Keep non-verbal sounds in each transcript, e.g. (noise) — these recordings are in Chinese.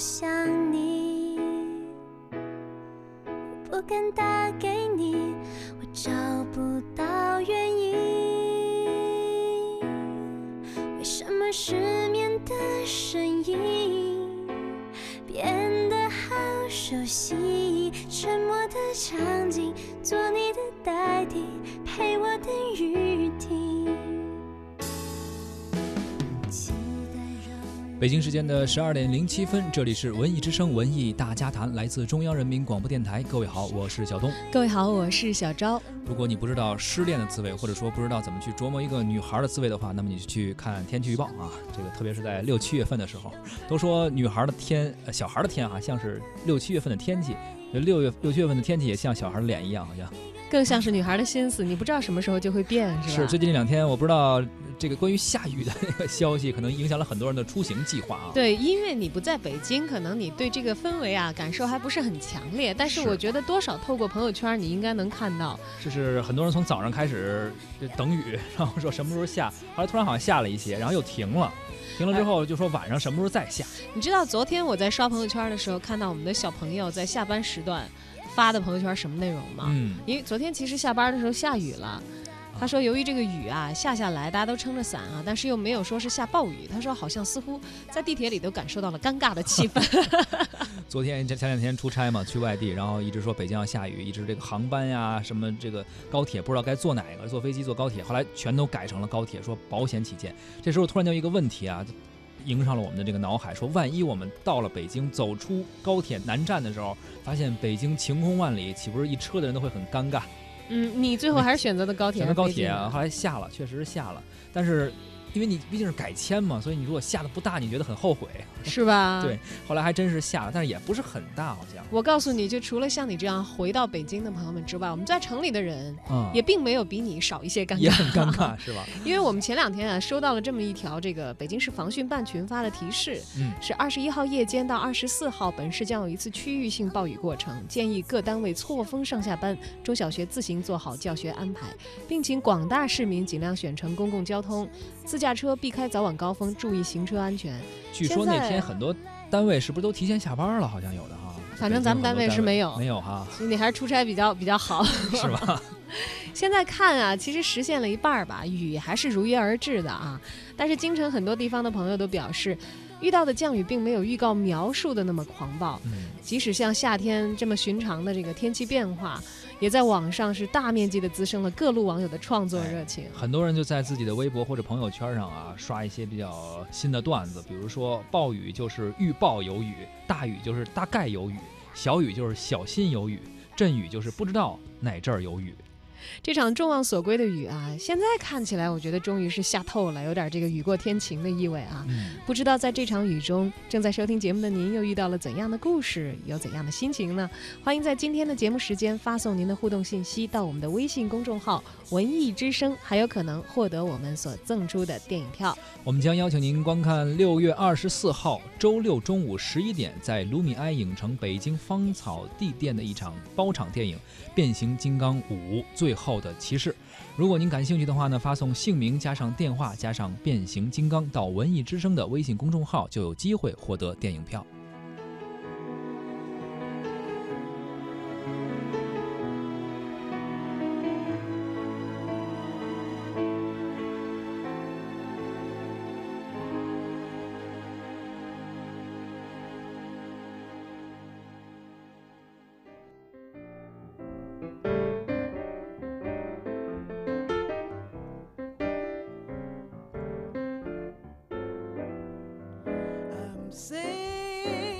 想你，我不敢打给你，我找不到原因。为什么失眠的声音变得好熟悉？沉默的场北京时间的十二点零七分，这里是文艺之声文艺大家谈，来自中央人民广播电台。各位好，我是小东。各位好，我是小昭。如果你不知道失恋的滋味，或者说不知道怎么去琢磨一个女孩的滋味的话，那么你就去看天气预报啊。这个特别是在六七月份的时候，都说女孩的天，呃，小孩的天啊，像是六七月份的天气。六月六七月份的天气也像小孩的脸一样，好像更像是女孩的心思，你不知道什么时候就会变，是吧？是最近这两天，我不知道这个关于下雨的那个消息，可能影响了很多人的出行计划啊。对，因为你不在北京，可能你对这个氛围啊感受还不是很强烈。但是是我觉得多少透过朋友圈，你应该能看到。就是很多人从早上开始等雨，(laughs) 然后说什么时候下，后来突然好像下了一些，然后又停了，停了之后就说晚上什么时候再下。你知道昨天我在刷朋友圈的时候，看到我们的小朋友在下班时段发的朋友圈什么内容吗？嗯，因为昨天其实下班的时候下雨了。他说：“由于这个雨啊下下来，大家都撑着伞啊，但是又没有说是下暴雨。他说好像似乎在地铁里都感受到了尴尬的气氛。(laughs) 昨天前前两天出差嘛，去外地，然后一直说北京要下雨，一直这个航班呀，什么这个高铁不知道该坐哪个，坐飞机坐高铁，后来全都改成了高铁，说保险起见。这时候突然就一个问题啊，迎上了我们的这个脑海，说万一我们到了北京，走出高铁南站的时候，发现北京晴空万里，岂不是一车的人都会很尴尬？嗯，你最后还是选择的高铁？选择高铁啊，后来下了，确实是下了，但是因为你毕竟是改签嘛，所以你如果下的不大，你觉得很后悔。(laughs) 是吧？对，后来还真是下了，但是也不是很大，好像。我告诉你，就除了像你这样回到北京的朋友们之外，我们在城里的人嗯，也并没有比你少一些尴尬。也很尴尬，是吧？(laughs) 因为我们前两天啊收到了这么一条这个北京市防汛办群发的提示，嗯，是二十一号夜间到二十四号，本市将有一次区域性暴雨过程，建议各单位错峰上下班，中小学自行做好教学安排，并请广大市民尽量选乘公共交通，自驾车避开早晚高峰，注意行车安全。据说那天很多单位是不是都提前下班了？好像有的哈。反正咱们单位是没有没有哈，所以你还是出差比较比较好。是吧？(laughs) 现在看啊，其实实现了一半儿吧，雨还是如约而至的啊。但是京城很多地方的朋友都表示，遇到的降雨并没有预告描述的那么狂暴。嗯，即使像夏天这么寻常的这个天气变化，也在网上是大面积的滋生了各路网友的创作热情。很多人就在自己的微博或者朋友圈上啊刷一些比较新的段子，比如说暴雨就是预报有雨，大雨就是大概有雨，小雨就是小心有雨，阵雨就是不知道哪阵儿有雨。这场众望所归的雨啊，现在看起来，我觉得终于是下透了，有点这个雨过天晴的意味啊。嗯，不知道在这场雨中，正在收听节目的您又遇到了怎样的故事，有怎样的心情呢？欢迎在今天的节目时间发送您的互动信息到我们的微信公众号“文艺之声”，还有可能获得我们所赠出的电影票。我们将邀请您观看六月二十四号周六中午十一点在卢米埃影城北京芳草地店的一场包场电影《变形金刚五：最最后的骑士》。如果您感兴趣的话呢，发送姓名加上电话加上变形金刚到文艺之声的微信公众号，就有机会获得电影票。sing.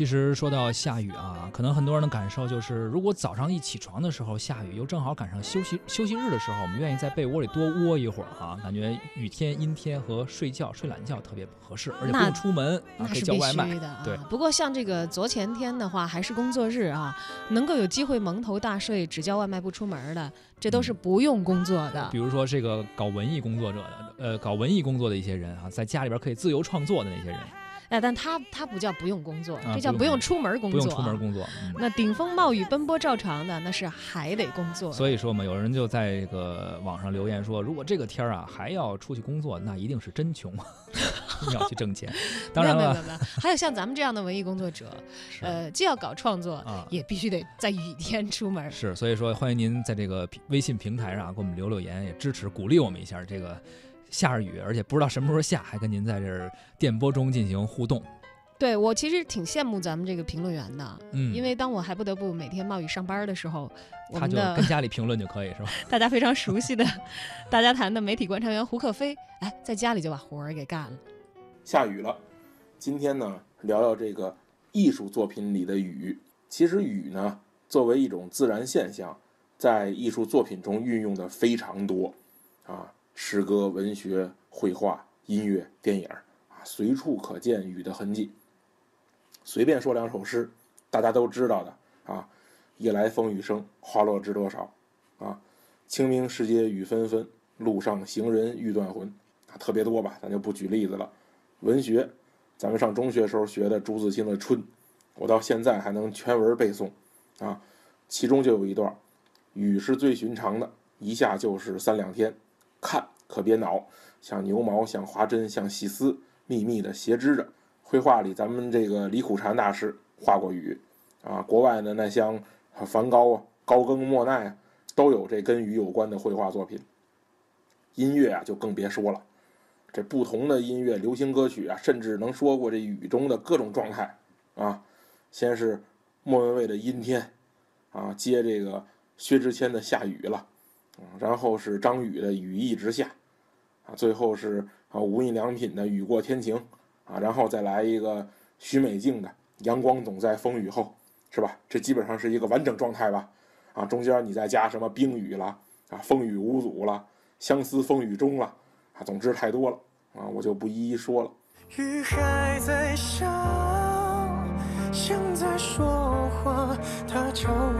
其实说到下雨啊，可能很多人的感受就是，如果早上一起床的时候下雨，又正好赶上休息休息日的时候，我们愿意在被窝里多窝一会儿哈、感觉雨天、阴天和睡觉、睡懒觉特别合适，而且不用出门啊，可以叫外卖。的啊。对不过像这个昨前天的话，还是工作日啊，能够有机会蒙头大睡，只叫外卖不出门的，这都是不用工作的比。如说这个搞文艺工作者的，呃，搞文艺工作的一些人啊，在家里边可以自由创作的那些人，哎，但他他不叫不用工作，啊这叫不用出门工作、不用出门。工作。嗯，那顶风冒雨奔波照常的，那是还得工作。所以说嘛，有人就在这个网上留言说，如果这个天儿啊还要出去工作，那一定是真穷，(laughs) 要去挣钱。当然了，还有像咱们这样的文艺工作者，呃，既要搞创作，啊也必须得在雨天出门。是，所以说欢迎您在这个微信平台上啊给我们留留言，也支持鼓励我们一下。这个下着雨，而且不知道什么时候下，还跟您在这儿电波中进行互动。对我其实挺羡慕咱们这个评论员的，嗯，因为当我还不得不每天冒雨上班的时候，我们的他就跟家里评论就可以是吧？(laughs) 大家非常熟悉的 (laughs) 大家谈的媒体观察员胡克飞，哎，在家里就把活儿给干了。下雨了。今天呢，聊聊这个艺术作品里的雨。其实雨呢，作为一种自然现象，在艺术作品中运用的非常多啊，诗歌、文学、绘画、音乐、电影啊，随处可见雨的痕迹。随便说两首诗，大家都知道的啊，“夜来风雨声，花落知多少”啊，“清明时节雨纷纷，路上行人欲断魂”啊，特别多吧，咱就不举例子了。文学，咱们上中学时候学的朱自清的《春》，我到现在还能全文背诵，啊，其中就有一段：“雨是最寻常的，一下就是三两天，看可别恼，像牛毛，像华针，像细丝，密密的斜织着。”绘画里，咱们这个李苦禅大师画过雨，啊，国外的，那像梵高啊、高更、莫奈啊，都有这跟雨有关的绘画作品。音乐啊，就更别说了。这不同的音乐、流行歌曲啊，甚至能说过这雨中的各种状态啊。先是莫文蔚的《阴天》，啊，接这个薛之谦的《下雨了》，然后是张宇的《雨一直下》，啊，最后是啊无印良品的《雨过天晴》，啊，然后再来一个许美静的《阳光总在风雨后》，是吧？这基本上是一个完整状态吧？啊，中间你再加什么冰雨了，啊，风雨无阻了，相思风雨中了。啊，总之太多了啊，我就不一一说了。雨还在下，像在说话。他敲我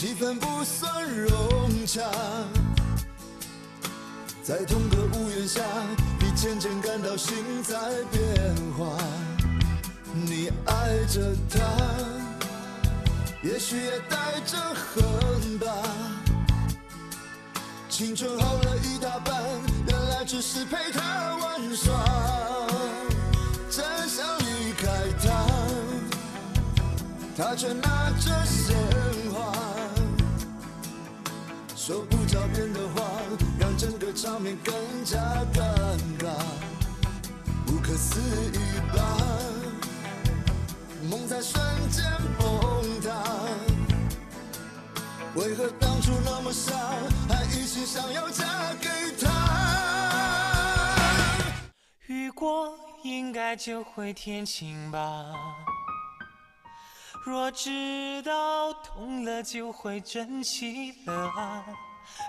气氛不算融洽。在同个屋檐下，你渐渐感到心在变化。你爱着他，也许也带着恨吧。青春耗了一大半，原来只是陪他玩耍。真想离开他。他却拿着鲜花，说不着边的话，让整个场面更加尴尬，不可思议吧？梦在瞬间崩塌，为何当初那么傻，还一心想要嫁给他？雨过应该就会天晴吧。若知道痛了就会珍惜了啊，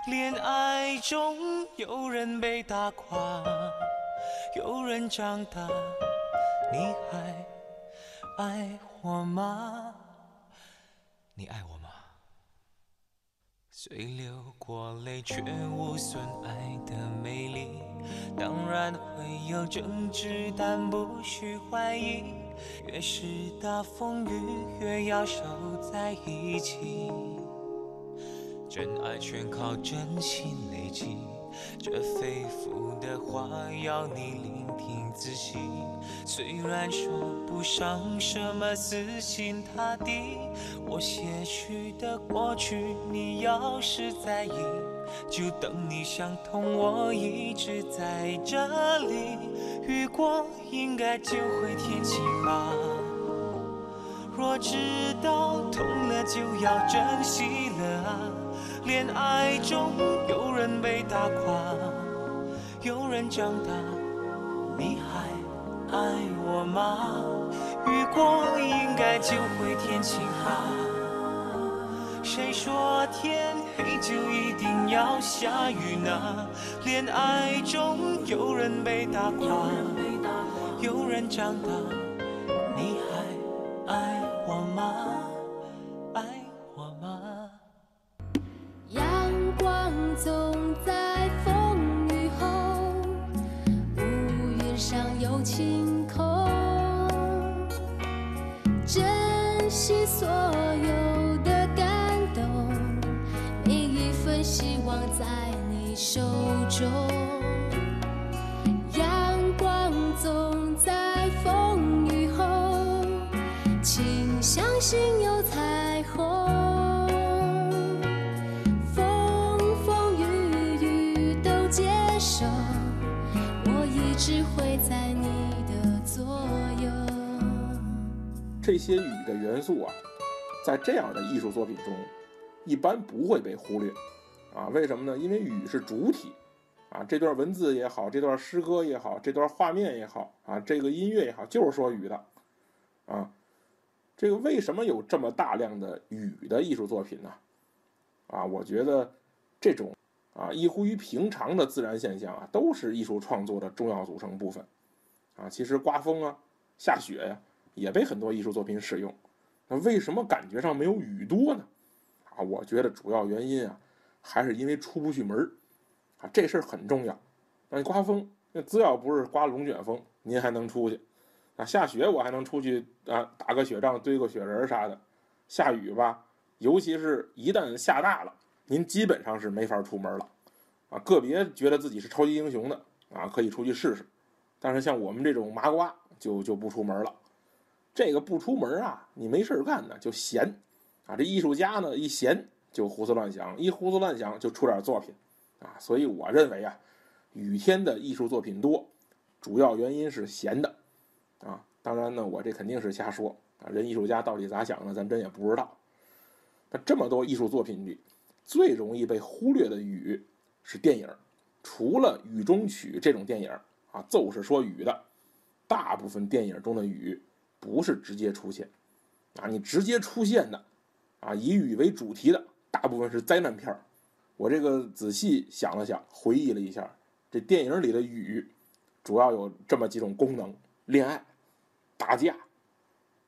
恋爱中有人被打垮，有人长大，你还爱我吗？你爱我吗？虽流过泪，却无损爱的美丽。当然会有争执，但不需怀疑。越是大风雨，越要守在一起。真爱全靠真心累积，这肺腑的话要你聆听仔细。虽然说不上什么死心塌地，我些许的过去，你要是在意，就等你想通，我一直在这里。雨过应该就会天晴吧。若知道痛了，就要珍惜了啊！恋爱中有人被打垮，有人长大，你还爱我吗？雨过应该就会天晴吧？谁说天黑就一定要下雨呢？恋爱中有人被打垮，有人长大，你还爱我吗？爱我吗？阳光总在风雨后，乌云上有晴空。珍惜所有的希望在你手中。阳光总在风雨后，请相信有彩虹。风风雨雨都接受，我一直会在你的左右。这些雨的元素啊，在这样的艺术作品中，一般不会被忽略啊。为什么呢？因为雨是主体啊，这段文字也好，这段诗歌也好，这段画面也好啊，这个音乐也好，就是说雨的啊。这个为什么有这么大量的雨的艺术作品呢？啊，我觉得这种啊异乎于平常的自然现象啊，都是艺术创作的重要组成部分啊。其实刮风啊、下雪呀、也被很多艺术作品使用。那为什么感觉上没有雨多呢？啊，我觉得主要原因啊，还是因为出不去门儿啊，这事儿很重要。那你刮风，那只要不是刮龙卷风，您还能出去。啊，下雪我还能出去啊，打个雪仗、堆个雪人啥的。下雨吧，尤其是一旦下大了，您基本上是没法出门了。啊，个别觉得自己是超级英雄的啊，可以出去试试。但是像我们这种麻瓜，就就不出门了。这个不出门啊，你没事干呢，就闲啊。这艺术家呢，一闲就胡思乱想，一胡思乱想就出点作品啊。所以我认为啊，雨天的艺术作品多，主要原因是闲的啊。当然呢，我这肯定是瞎说啊。人艺术家到底咋想的，咱真也不知道。那这么多艺术作品里，最容易被忽略的雨是电影。除了《雨中曲》这种电影啊，奏是说雨的，大部分电影中的雨不是直接出现啊，你直接出现的啊，以雨为主题的，大部分是灾难片儿。我这个仔细想了想，回忆了一下，这电影里的雨主要有这么几种功能：恋爱、打架、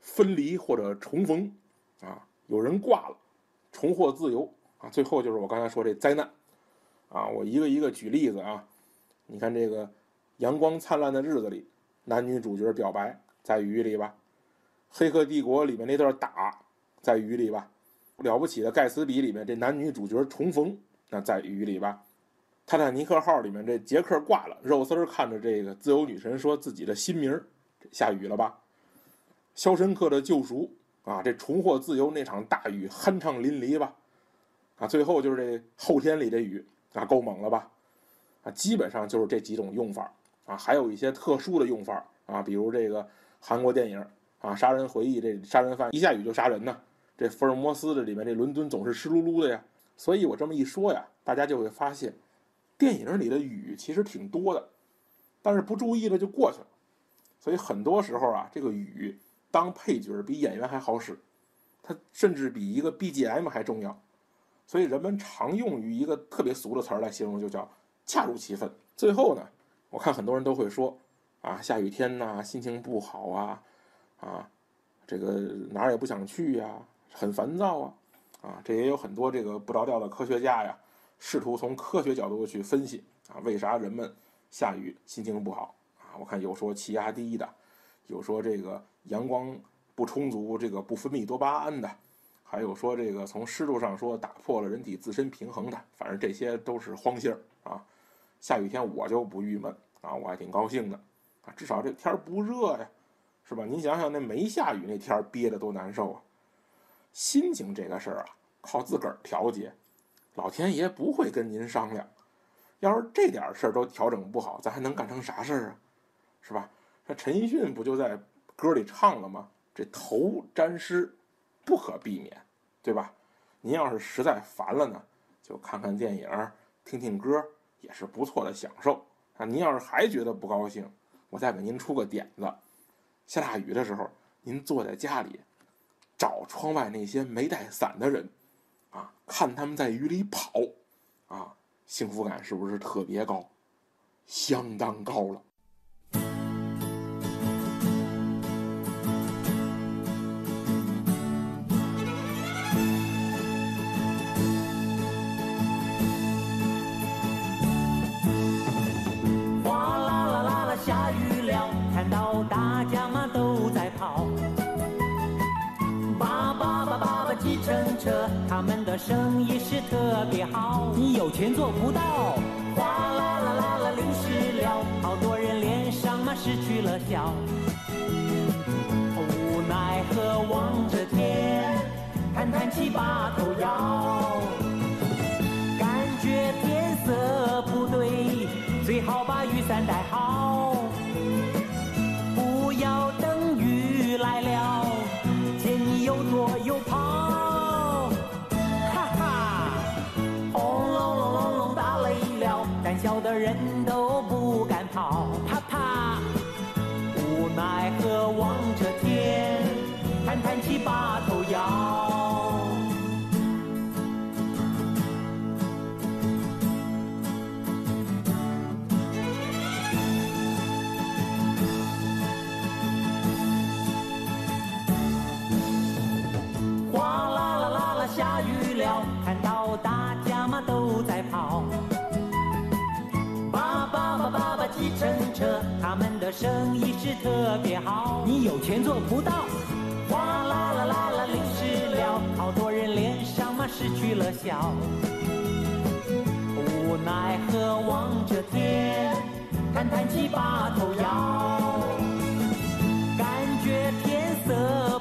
分离或者重逢啊，有人挂了，重获自由啊，最后就是我刚才说这灾难啊。我一个一个举例子啊，你看这个阳光灿烂的日子里，男女主角表白在雨里吧；《黑客帝国》里面那段打在雨里吧；《了不起的盖茨比》里面这男女主角重逢那在雨里吧；《泰坦尼克号》里面这杰克挂了，肉丝看着这个自由女神说自己的新名儿，下雨了吧？《肖申克的救赎》啊，这重获自由那场大雨酣畅淋漓吧？啊，最后就是这后天里的雨啊，够猛了吧？啊，基本上就是这几种用法啊，还有一些特殊的用法啊，比如这个韩国电影啊，《杀人回忆》这杀人犯一下雨就杀人呢，这福尔摩斯这里面这伦敦总是湿漉漉的呀。所以我这么一说呀，大家就会发现，电影里的雨其实挺多的，但是不注意了就过去了。所以很多时候啊，这个雨当配角比演员还好使，它甚至比一个 BGM 还重要。所以人们常用于一个特别俗的词儿来形容，就叫恰如其分。最后呢，我看很多人都会说，啊，下雨天呐、心情不好啊，啊，这个哪儿也不想去呀，很烦躁啊，啊，这也有很多这个不着调的科学家呀，试图从科学角度去分析啊，为啥人们下雨心情不好啊？我看有说气压低的，有说这个阳光不充足，这个不分泌多巴胺的。还有说这个从湿度上说打破了人体自身平衡的，反正这些都是荒信儿啊。下雨天我就不郁闷啊，我还挺高兴的啊，至少这天儿不热呀，是吧？您想想那没下雨那天憋得多难受啊！心情这个事儿啊，靠自个儿调节，老天爷不会跟您商量。要是这点事儿都调整不好，咱还能干成啥事儿啊？是吧？那陈奕迅不就在歌里唱了吗？这头沾湿，不可避免，对吧？您要是实在烦了呢，就看看电影，听听歌，也是不错的享受。啊，您要是还觉得不高兴，我再给您出个点子：下大雨的时候，您坐在家里，找窗外那些没带伞的人，啊，看他们在雨里跑，啊，幸福感是不是特别高？相当高了。好。你有钱做不到。哗啦啦啦啦，淋湿了，好多人脸上嘛失去了笑。无奈何望着天，叹叹气把头摇。好。你有钱做不到。哗啦啦啦啦，淋湿了，好多人脸上嘛失去了笑。无奈何望着天，叹叹气把头摇。感觉天色